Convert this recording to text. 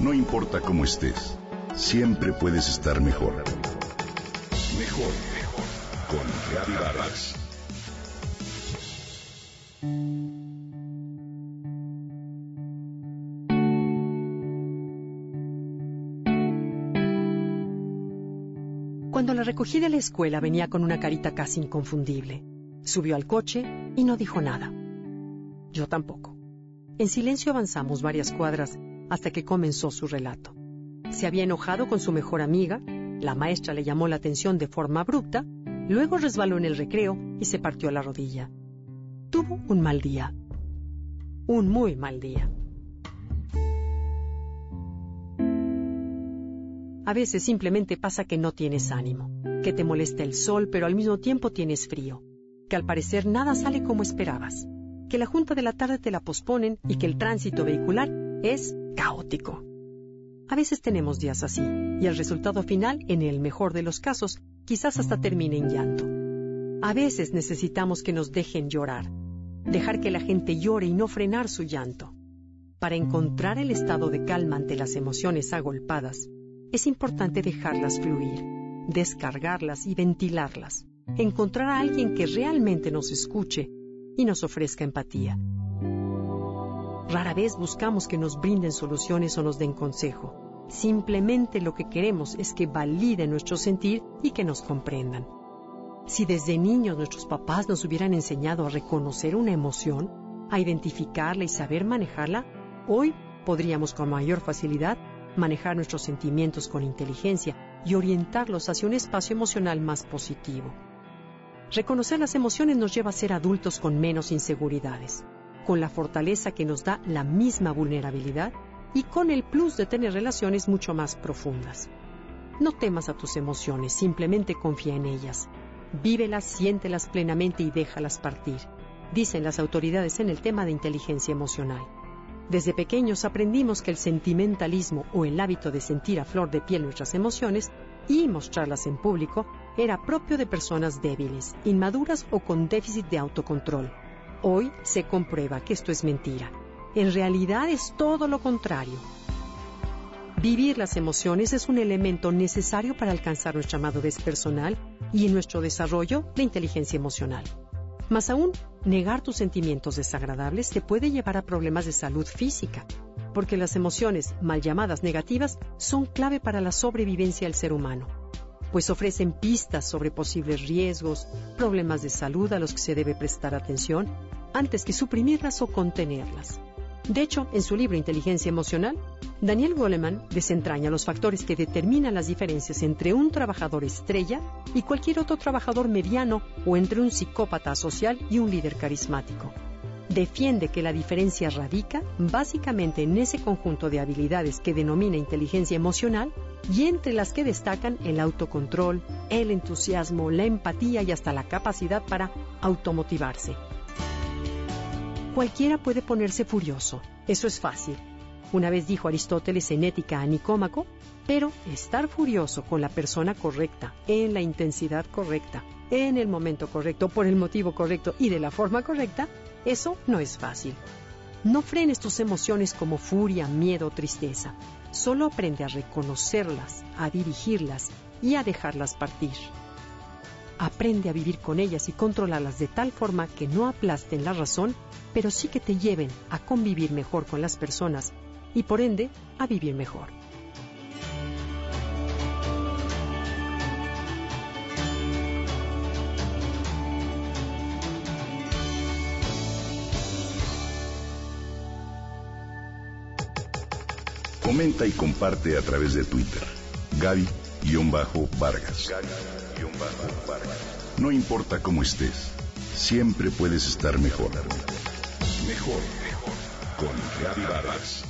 No importa cómo estés, siempre puedes estar mejor. Mejor, mejor. Con Reavivadas. Cuando la recogí de la escuela venía con una carita casi inconfundible. Subió al coche y no dijo nada. Yo tampoco. En silencio avanzamos varias cuadras hasta que comenzó su relato. Se había enojado con su mejor amiga, la maestra le llamó la atención de forma abrupta, luego resbaló en el recreo y se partió la rodilla. Tuvo un mal día. Un muy mal día. A veces simplemente pasa que no tienes ánimo, que te molesta el sol pero al mismo tiempo tienes frío, que al parecer nada sale como esperabas, que la junta de la tarde te la posponen y que el tránsito vehicular es caótico. A veces tenemos días así, y el resultado final, en el mejor de los casos, quizás hasta termine en llanto. A veces necesitamos que nos dejen llorar, dejar que la gente llore y no frenar su llanto. Para encontrar el estado de calma ante las emociones agolpadas, es importante dejarlas fluir, descargarlas y ventilarlas encontrar a alguien que realmente nos escuche y nos ofrezca empatía. Rara vez buscamos que nos brinden soluciones o nos den consejo. Simplemente lo que queremos es que validen nuestro sentir y que nos comprendan. Si desde niños nuestros papás nos hubieran enseñado a reconocer una emoción, a identificarla y saber manejarla, hoy podríamos con mayor facilidad manejar nuestros sentimientos con inteligencia y orientarlos hacia un espacio emocional más positivo. Reconocer las emociones nos lleva a ser adultos con menos inseguridades, con la fortaleza que nos da la misma vulnerabilidad y con el plus de tener relaciones mucho más profundas. No temas a tus emociones, simplemente confía en ellas. Vívelas, siéntelas plenamente y déjalas partir, dicen las autoridades en el tema de inteligencia emocional. Desde pequeños aprendimos que el sentimentalismo o el hábito de sentir a flor de piel nuestras emociones y mostrarlas en público era propio de personas débiles, inmaduras o con déficit de autocontrol. Hoy se comprueba que esto es mentira. En realidad es todo lo contrario. Vivir las emociones es un elemento necesario para alcanzar nuestra madurez personal y en nuestro desarrollo de inteligencia emocional. Más aún, negar tus sentimientos desagradables te puede llevar a problemas de salud física, porque las emociones, mal llamadas negativas, son clave para la sobrevivencia del ser humano pues ofrecen pistas sobre posibles riesgos, problemas de salud a los que se debe prestar atención, antes que suprimirlas o contenerlas. De hecho, en su libro Inteligencia Emocional, Daniel Goleman desentraña los factores que determinan las diferencias entre un trabajador estrella y cualquier otro trabajador mediano o entre un psicópata social y un líder carismático defiende que la diferencia radica básicamente en ese conjunto de habilidades que denomina inteligencia emocional y entre las que destacan el autocontrol, el entusiasmo, la empatía y hasta la capacidad para automotivarse. Cualquiera puede ponerse furioso, eso es fácil. Una vez dijo Aristóteles en Ética a Nicómaco, pero estar furioso con la persona correcta, en la intensidad correcta, en el momento correcto, por el motivo correcto y de la forma correcta, eso no es fácil. No frenes tus emociones como furia, miedo o tristeza. Solo aprende a reconocerlas, a dirigirlas y a dejarlas partir. Aprende a vivir con ellas y controlarlas de tal forma que no aplasten la razón, pero sí que te lleven a convivir mejor con las personas y por ende a vivir mejor. Comenta y comparte a través de Twitter. Gaby-Vargas. No importa cómo estés, siempre puedes estar mejor. Mejor, mejor. Con Gaby Vargas.